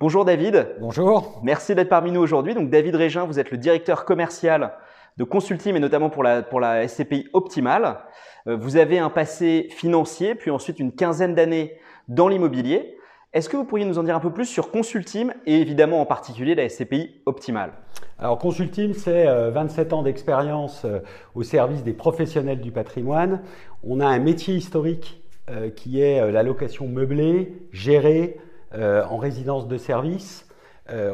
Bonjour David. Bonjour. Merci d'être parmi nous aujourd'hui. Donc David Régin, vous êtes le directeur commercial de Consulting et notamment pour la, pour la SCPI Optimal. Euh, vous avez un passé financier, puis ensuite une quinzaine d'années dans l'immobilier. Est-ce que vous pourriez nous en dire un peu plus sur Consultim et évidemment en particulier la SCPI Optimal? Alors Consultim, c'est 27 euh, ans d'expérience euh, au service des professionnels du patrimoine. On a un métier historique qui est la location meublée, gérée en résidence de service.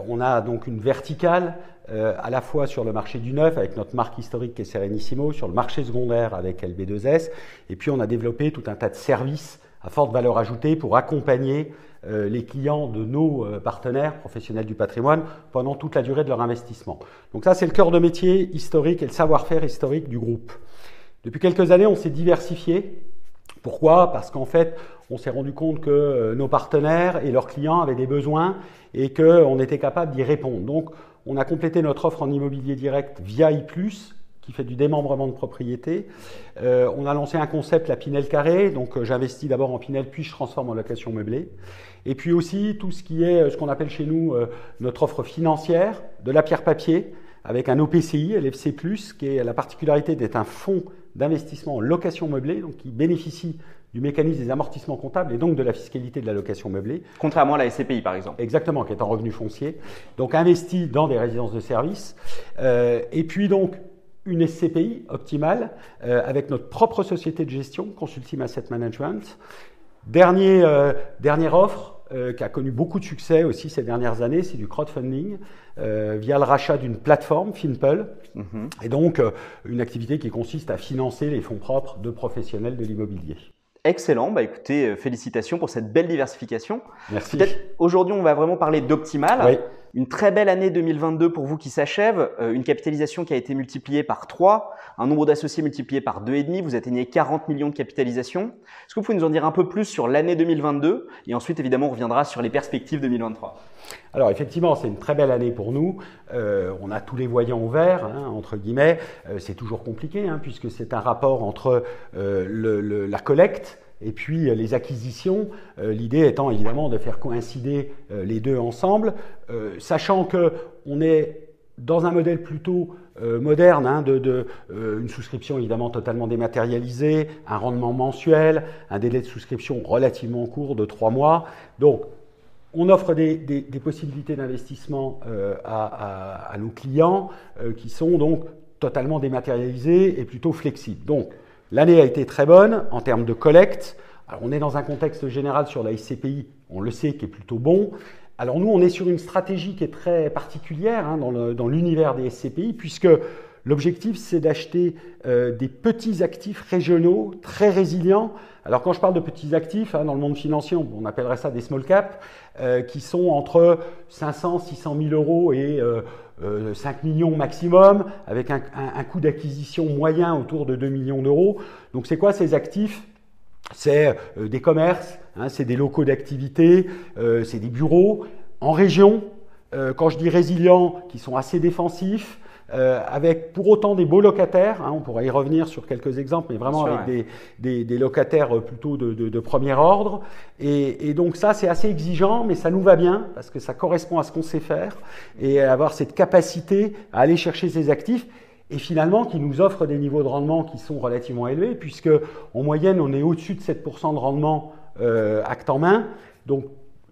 On a donc une verticale à la fois sur le marché du neuf avec notre marque historique qui est Serenissimo, sur le marché secondaire avec LB2S, et puis on a développé tout un tas de services à forte valeur ajoutée pour accompagner euh, les clients de nos euh, partenaires professionnels du patrimoine pendant toute la durée de leur investissement. Donc ça, c'est le cœur de métier historique et le savoir-faire historique du groupe. Depuis quelques années, on s'est diversifié. Pourquoi? Parce qu'en fait, on s'est rendu compte que euh, nos partenaires et leurs clients avaient des besoins et qu'on était capable d'y répondre. Donc, on a complété notre offre en immobilier direct via I+, qui fait du démembrement de propriété. Euh, on a lancé un concept, la Pinel Carré. Donc, euh, j'investis d'abord en Pinel, puis je transforme en location meublée. Et puis aussi tout ce qui est ce qu'on appelle chez nous notre offre financière, de la pierre papier, avec un OPCI, LFC+, qui est la particularité d'être un fonds d'investissement en location meublée, donc qui bénéficie du mécanisme des amortissements comptables et donc de la fiscalité de la location meublée. Contrairement à la SCPI par exemple. Exactement, qui est en revenu foncier. Donc investi dans des résidences de services. et puis donc une SCPI optimale euh, avec notre propre société de gestion, Consulting Asset Management. Dernier, euh, dernière offre euh, qui a connu beaucoup de succès aussi ces dernières années, c'est du crowdfunding via le rachat d'une plateforme, Finpel, mhm. et donc une activité qui consiste à financer les fonds propres de professionnels de l'immobilier. Excellent, bah écoutez, félicitations pour cette belle diversification. Merci. Peut-être aujourd'hui on va vraiment parler d'Optimal. Oui. Une très belle année 2022 pour vous qui s'achève, euh, une capitalisation qui a été multipliée par 3, un nombre d'associés multiplié par 2,5, vous atteignez 40 millions de capitalisation. Est-ce que vous pouvez nous en dire un peu plus sur l'année 2022 et ensuite évidemment on reviendra sur les perspectives 2023 alors effectivement, c'est une très belle année pour nous. Euh, on a tous les voyants ouverts, hein, entre guillemets. Euh, c'est toujours compliqué, hein, puisque c'est un rapport entre la collecte, et puis euh, les acquisitions, euh, l'idée étant évidemment de faire coïncider euh, les deux ensemble, sachant que on est dans un modèle plutôt moderne, hein, de, une souscription évidemment totalement dématérialisée, un rendement mensuel, un délai de souscription relativement court de trois mois. Donc, on offre des, possibilités d'investissement à, nos clients qui sont donc totalement dématérialisées et plutôt flexibles. Donc, L'année a été très bonne en termes de collecte. On est dans un contexte général sur la SCPI, on le sait, qui est plutôt bon. Alors nous, on est sur une stratégie qui est très particulière hein, dans l'univers des SCPI, puisque l'objectif, c'est d'acheter euh, des petits actifs régionaux très résilients. Alors quand je parle de petits actifs, hein, dans le monde financier, on, appellerait ça des small caps, euh, qui sont entre 500, 600 000 euros et... Euh, 5 euh, millions maximum, avec un, coût d'acquisition moyen autour de 2 millions d'euros. Donc c'est quoi ces actifs? C'est euh, des commerces, hein, c'est des locaux d'activité, euh, c'est des bureaux en région. quand je dis résilients, qui sont assez défensifs, euh, avec pour autant des beaux locataires, hein, on pourra y revenir sur quelques exemples, mais vraiment avec des, des, des, locataires plutôt de, de, de premier ordre. Et, et donc ça, c'est assez exigeant, mais ça nous va bien parce que ça correspond à ce qu'on sait faire et avoir cette capacité à aller chercher ces actifs et finalement qui nous offre des niveaux de rendement qui sont relativement élevés, puisque en moyenne, on est au-dessus de 7% de rendement euh, acte en main. Donc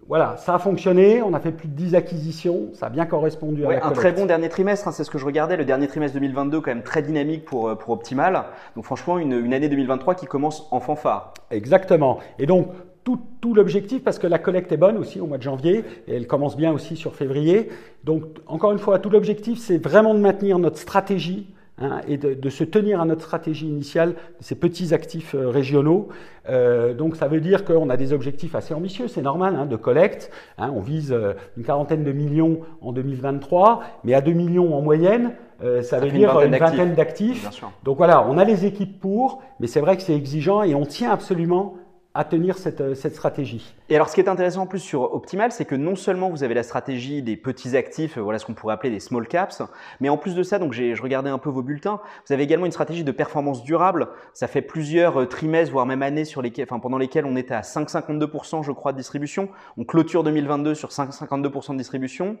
voilà, ça a fonctionné, on a fait plus de 10 acquisitions, ça a bien correspondu à la Un très bon dernier trimestre, hein, c'est ce que je regardais, le dernier trimestre 2022 quand même très dynamique pour, euh, pour Optimal. Donc franchement, une, une année 2023 qui commence en fanfare. Exactement. Et donc, tout, tout l'objectif, parce que la collecte est bonne aussi au mois de janvier, et elle commence bien aussi sur février. Donc, encore une fois, tout l'objectif, c'est vraiment de maintenir notre stratégie Hein, et de, se tenir à notre stratégie initiale de ces petits actifs euh, régionaux. Euh, donc ça veut dire qu'on a des objectifs assez ambitieux, c'est normal, hein, de collecte. Hein, on vise euh, une quarantaine de millions en 2023, mais à 2 millions en moyenne, ça, veut dire une vingtaine d'actifs. Donc voilà, on a les équipes pour, mais c'est vrai que c'est exigeant et on tient absolument à tenir cette, cette, stratégie. Et alors, ce qui est intéressant en plus sur Optimal, c'est que non seulement vous avez la stratégie des petits actifs, voilà ce qu'on pourrait appeler des small caps, mais en plus de ça, donc je regardais un peu vos bulletins, vous avez également une stratégie de performance durable. Ça fait plusieurs euh, trimestres, voire même années sur lesquels, enfin, pendant lesquels on était à 5,52%, je crois, de distribution. On clôture 2022 sur 5,52% de distribution.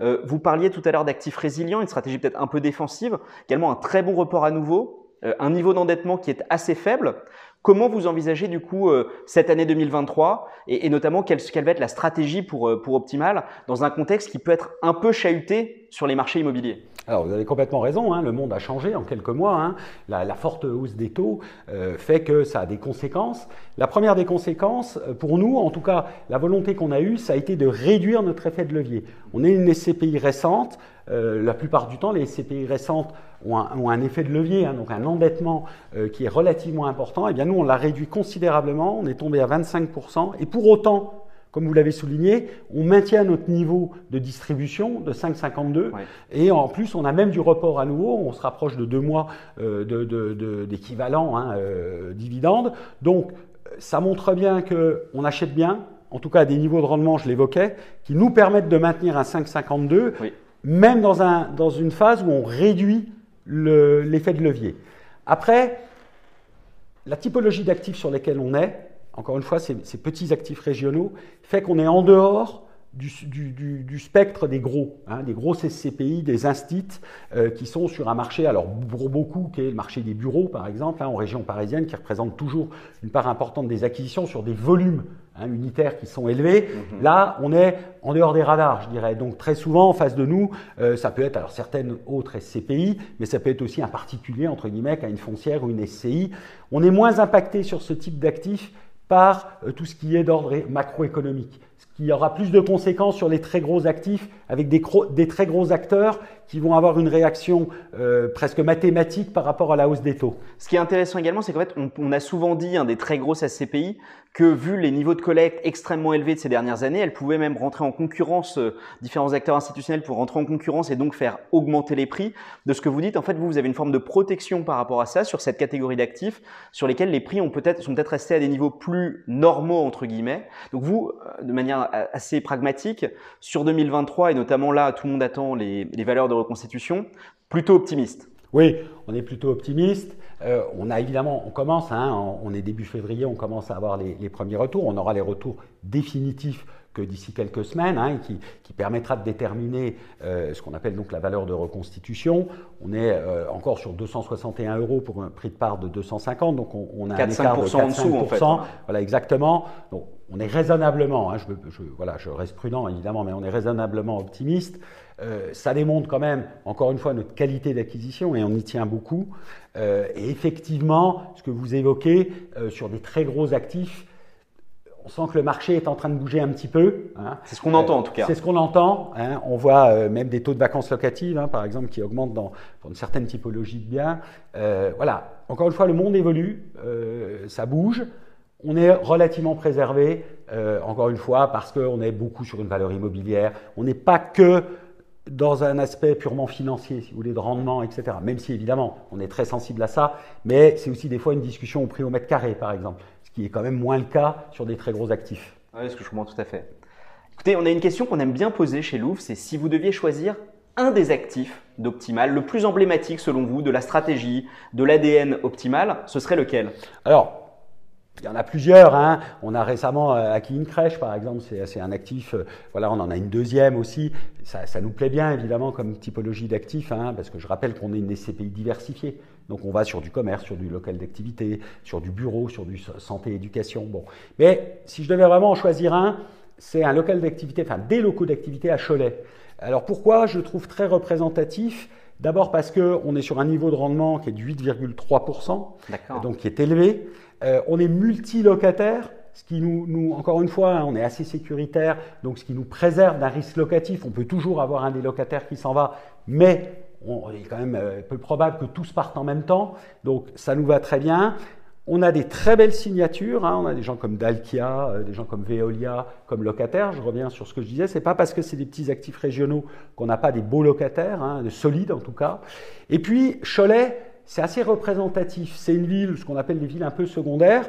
Euh, vous parliez tout à l'heure d'actifs résilients, une stratégie peut-être un peu défensive, également un très bon report à nouveau, euh, un niveau d'endettement qui est assez faible. Comment vous envisagez du coup euh, cette année 2023 et, notamment quelle, va être la stratégie pour, euh, pour Optimal dans un contexte qui peut être un peu chahuté sur les marchés immobiliers? Alors, vous avez complètement raison, hein, le monde a changé en quelques mois. Hein. La, forte hausse des taux euh, fait que ça a des conséquences. La première des conséquences, pour nous, en tout cas, la volonté qu'on a eue, ça a été de réduire notre effet de levier. On est une SCPI récente. la plupart du temps, les SCPI récentes ont un, effet de levier, hein, donc un endettement euh, qui est relativement important, et eh bien nous, on l'a réduit considérablement, on est tombé à 25%, et pour autant, comme vous l'avez souligné, on maintient notre niveau de distribution de 5,52, et en plus, on a même du report à nouveau, on se rapproche de deux mois euh, d'équivalent hein, euh, dividende, donc ça montre bien qu'on achète bien, en tout cas à des niveaux de rendement, je l'évoquais, qui nous permettent de maintenir un 5,52, même dans, un, dans une phase où on réduit l'effet de levier. Après, la typologie d'actifs sur lesquels on est, encore une fois, ces, petits actifs régionaux, fait qu'on est en dehors du, spectre des gros, hein, des gros SCPI, des instits euh, qui sont sur un marché, alors pour beaucoup, qui est le marché des bureaux par exemple, hein, en région parisienne, qui représente toujours une part importante des acquisitions sur des volumes hein, unitaires qui sont élevés. Mhm. Là, on est en dehors des radars, je dirais. Donc très souvent, en face de nous, euh, ça peut être alors certaines autres SCPI, mais ça peut être aussi un particulier, entre guillemets, à une foncière ou une SCI. On est moins impacté sur ce type d'actifs par euh, tout ce qui est d'ordre macroéconomique qui aura plus de conséquences sur les très gros actifs avec des, très gros acteurs qui vont avoir une réaction euh, presque mathématique par rapport à la hausse des taux. Ce qui est intéressant également, c'est qu'en fait, on, a souvent dit, un des très grosses SCPI, que vu les niveaux de collecte extrêmement élevés de ces dernières années, elles pouvaient même rentrer en concurrence, euh, différents acteurs institutionnels pour rentrer en concurrence et donc faire augmenter les prix. De ce que vous dites, en fait, vous, vous avez une forme de protection par rapport à ça sur cette catégorie d'actifs sur lesquels les prix ont peut-être, sont peut-être restés à des niveaux plus normaux, entre guillemets. Donc vous, euh, de manière assez pragmatique, sur 2023 et notamment là, tout le monde attend les, les valeurs de reconstitution, plutôt optimiste. Oui, on est plutôt optimiste. Euh, on a évidemment, on commence, hein, on est début février, on commence à avoir les, premiers retours. On aura les retours définitifs que d'ici quelques semaines, hein, qui, permettra de déterminer euh, ce qu'on appelle donc la valeur de reconstitution. On est euh, encore sur 261 euros pour un prix de part de 250, donc on, a un écart de 4 en dessous en fait. Voilà, exactement. Donc on est raisonnablement, hein, je, je, voilà, je reste prudent évidemment, mais on est raisonnablement optimiste. Euh, ça démontre quand même, encore une fois, notre qualité d'acquisition et on y tient beaucoup. Euh, et effectivement, ce que vous évoquez euh, sur des très gros actifs, on sent que le marché est en train de bouger un petit peu. Hein. C'est ce qu'on entend en tout cas. C'est ce qu'on entend. Hein. On voit même des taux de vacances locatives, hein, par exemple, qui augmentent dans, dans, une certaine typologie de biens. voilà. Encore une fois, le monde évolue, ça bouge. On est relativement préservé, encore une fois, parce qu'on est beaucoup sur une valeur immobilière. On n'est pas que dans un aspect purement financier, si vous voulez, de rendement, etc. Même si évidemment, on est très sensible à ça, mais c'est aussi des fois une discussion au prix au mètre carré, par exemple, ce qui est quand même moins le cas sur des très gros actifs. Oui, ce que je comprends tout à fait. Écoutez, on a une question qu'on aime bien poser chez Louvre, c'est si vous deviez choisir un des actifs d'Optimal, le plus emblématique selon vous de la stratégie, de l'ADN Optimal, ce serait lequel? Alors, il y en a plusieurs. Hein. On a récemment euh, acquis une crèche, par exemple. C'est un actif. Euh, voilà, on en a une deuxième aussi. Ça, ça nous plaît bien, évidemment, comme typologie d'actifs, hein, parce que je rappelle qu'on est une SCPI diversifiée. Donc, on va sur du commerce, sur du local d'activité, sur du bureau, sur du santé-éducation. Bon. Mais si je devais vraiment en choisir un, c'est un local d'activité, enfin des locaux d'activité à Cholet. Alors, pourquoi je trouve très représentatif? D'abord parce qu'on est sur un niveau de rendement qui est de 8,3%, donc qui est élevé. Euh, on est multilocataire, ce qui nous, encore une fois, hein, on est assez sécuritaire, donc ce qui nous préserve d'un risque locatif. On peut toujours avoir un des locataires qui s'en va, mais on, il est quand même euh, peu probable que tous partent en même temps. Donc ça nous va très bien. On a des très belles signatures. Hein. On a des gens comme Dalkia, euh, des gens comme Veolia, comme locataires. Je reviens sur ce que je disais. C'est pas parce que c'est des petits actifs régionaux qu'on n'a pas des beaux locataires, hein, de solides en tout cas. Et puis Cholet, c'est assez représentatif. C'est une ville, ce qu'on appelle des villes un peu secondaires.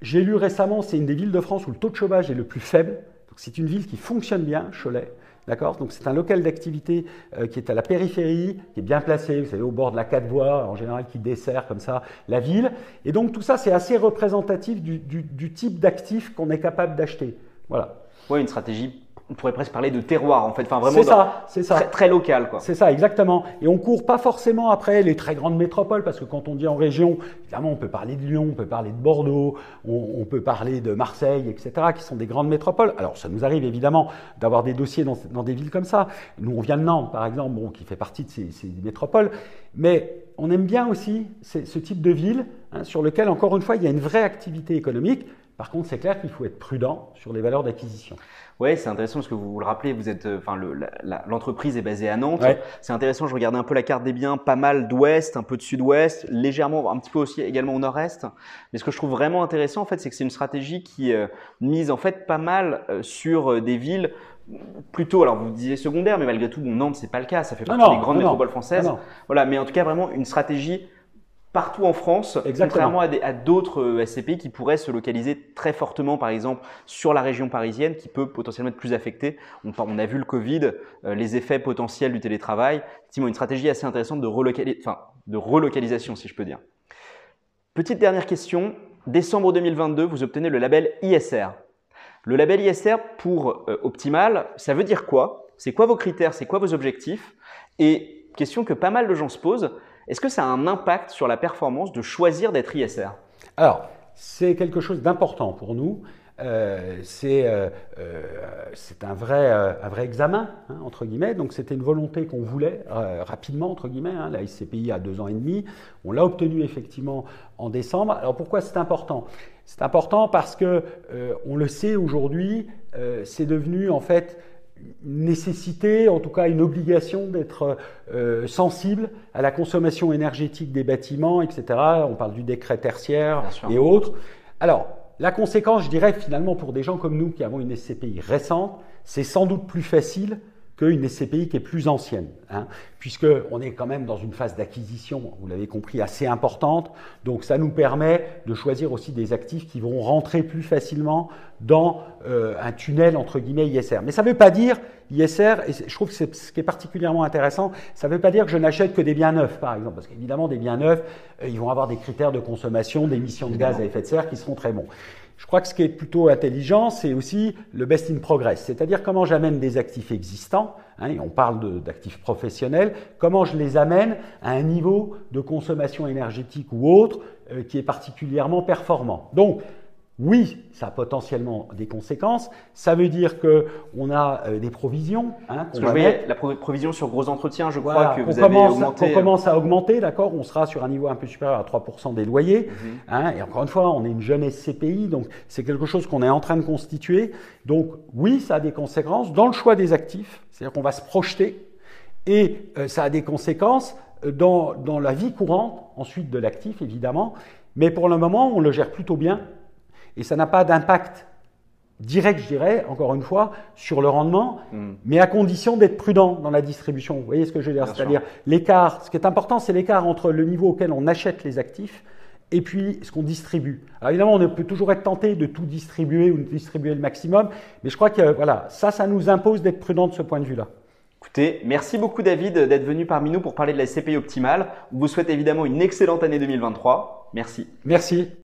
j'ai lu récemment, c'est une des villes de France où le taux de chômage est le plus faible. c'est une ville qui fonctionne bien, Cholet. D'accord? Donc c'est un local d'activité euh, qui est à la périphérie, qui est bien placé, vous savez, au bord de la quatre voies, en général qui dessert comme ça la ville. Et donc tout ça, c'est assez représentatif du, du type d'actifs qu'on est capable d'acheter. Voilà. Oui, une stratégie on pourrait presque parler de terroir en fait, enfin vraiment c'est ça, c'est ça. Très, très, local quoi. C'est ça exactement. Et on court pas forcément après les très grandes métropoles parce que quand on dit en région, évidemment on peut parler de Lyon, on peut parler de Bordeaux, on, peut parler de Marseille, etc. qui sont des grandes métropoles. Alors ça nous arrive évidemment d'avoir des dossiers dans, dans, des villes comme ça. Nous on vient de Nantes par exemple, bon, qui fait partie de ces, ces métropoles, mais on aime bien aussi ce type de ville hein, sur lequel encore une fois il y a une vraie activité économique. Par contre, c'est clair qu'il faut être prudent sur les valeurs d'acquisition. Oui, c'est intéressant parce que vous, vous le rappelez, vous êtes, euh, enfin, l'entreprise est basée à Nantes. C'est intéressant. Je regardais un peu la carte des biens, pas mal d'ouest, un peu de sud-ouest, légèrement, un petit peu aussi également au nord-est. Mais ce que je trouve vraiment intéressant, en fait, c'est que c'est une stratégie qui euh, mise en fait pas mal euh, sur des villes plutôt, alors vous disiez secondaire, mais malgré tout, bon, Nantes, c'est pas le cas, ça fait partie des grandes métropoles françaises. Voilà, mais en tout cas, vraiment une stratégie partout en France, contrairement à, d'autres euh, SCPI qui pourraient se localiser très fortement, par exemple, sur la région parisienne, qui peut potentiellement être plus affectée. On, on a vu le Covid, euh, les effets potentiels du télétravail. Effectivement, une stratégie assez intéressante de, enfin, de relocalisation, si je peux dire. Petite dernière question. Décembre 2022, vous obtenez le label ISR. Le label ISR pour euh, Optimal, ça veut dire quoi? C'est quoi vos critères? C'est quoi vos objectifs? Et question que pas mal de gens se posent, est-ce que ça a un impact sur la performance de choisir d'être ISR Alors, c'est quelque chose d'important pour nous. Euh, c'est euh, euh, un, vrai, un vrai examen, hein, entre guillemets. Donc c'était une volonté qu'on voulait rapidement, entre guillemets. Hein, la SCPI a deux ans et demi. On l'a obtenu effectivement en décembre. Alors pourquoi c'est important? C'est important parce que, on le sait aujourd'hui, c'est devenu en fait nécessité, en tout cas une obligation d'être euh, sensible à la consommation énergétique des bâtiments, etc. On parle du décret tertiaire et autres. Alors, la conséquence, je dirais finalement pour des gens comme nous qui avons une SCPI récente, c'est sans doute plus facile qu'une SCPI qui est plus ancienne, hein, puisqu'on est quand même dans une phase d'acquisition, vous l'avez compris, assez importante. Donc ça nous permet de choisir aussi des actifs qui vont rentrer plus facilement dans euh, un tunnel entre guillemets ISR. Mais ça ne veut pas dire ISR, et je trouve que c'est ce qui est particulièrement intéressant, ça ne veut pas dire que je n'achète que des biens neufs, par exemple, parce qu'évidemment des biens neufs, euh, ils vont avoir des critères de consommation, d'émissions de gaz à effet de serre qui seront très bons. Je crois que ce qui est plutôt intelligent, c'est aussi le best in progress, c'est-à-dire comment j'amène des actifs existants, hein, et on parle d'actifs professionnels, comment je les amène à un niveau de consommation énergétique ou autre euh, qui est particulièrement performant. Donc, oui, ça a potentiellement des conséquences. Ça veut dire que on a euh, des provisions. Hein, qu'on la provision sur gros entretiens, je crois que vous avez augmenté. On commence à augmenter, d'accord. On sera sur un niveau un peu supérieur à 3% des loyers. Mhm. hein, et encore une fois, on est une jeune SCPI, donc c'est quelque chose qu'on est en train de constituer. Donc oui, ça a des conséquences dans le choix des actifs. C'est-à-dire qu'on va se projeter et euh, ça a des conséquences euh, dans, dans la vie courante, ensuite de l'actif évidemment. Mais pour le moment, on le gère plutôt bien et ça n'a pas d'impact direct, je dirais, encore une fois, sur le rendement, hmm. mais à condition d'être prudent dans la distribution. Vous voyez ce que je veux dire? C'est-à-dire l'écart, ce qui est important, c'est l'écart entre le niveau auquel on achète les actifs et puis ce qu'on distribue. Alors évidemment, on peut toujours être tenté de tout distribuer ou de distribuer le maximum, mais je crois que voilà, ça, ça nous impose d'être prudent de ce point de vue-là. Écoutez, merci beaucoup David d'être venu parmi nous pour parler de la CPI optimale. On vous souhaite évidemment une excellente année 2023. Merci. Merci.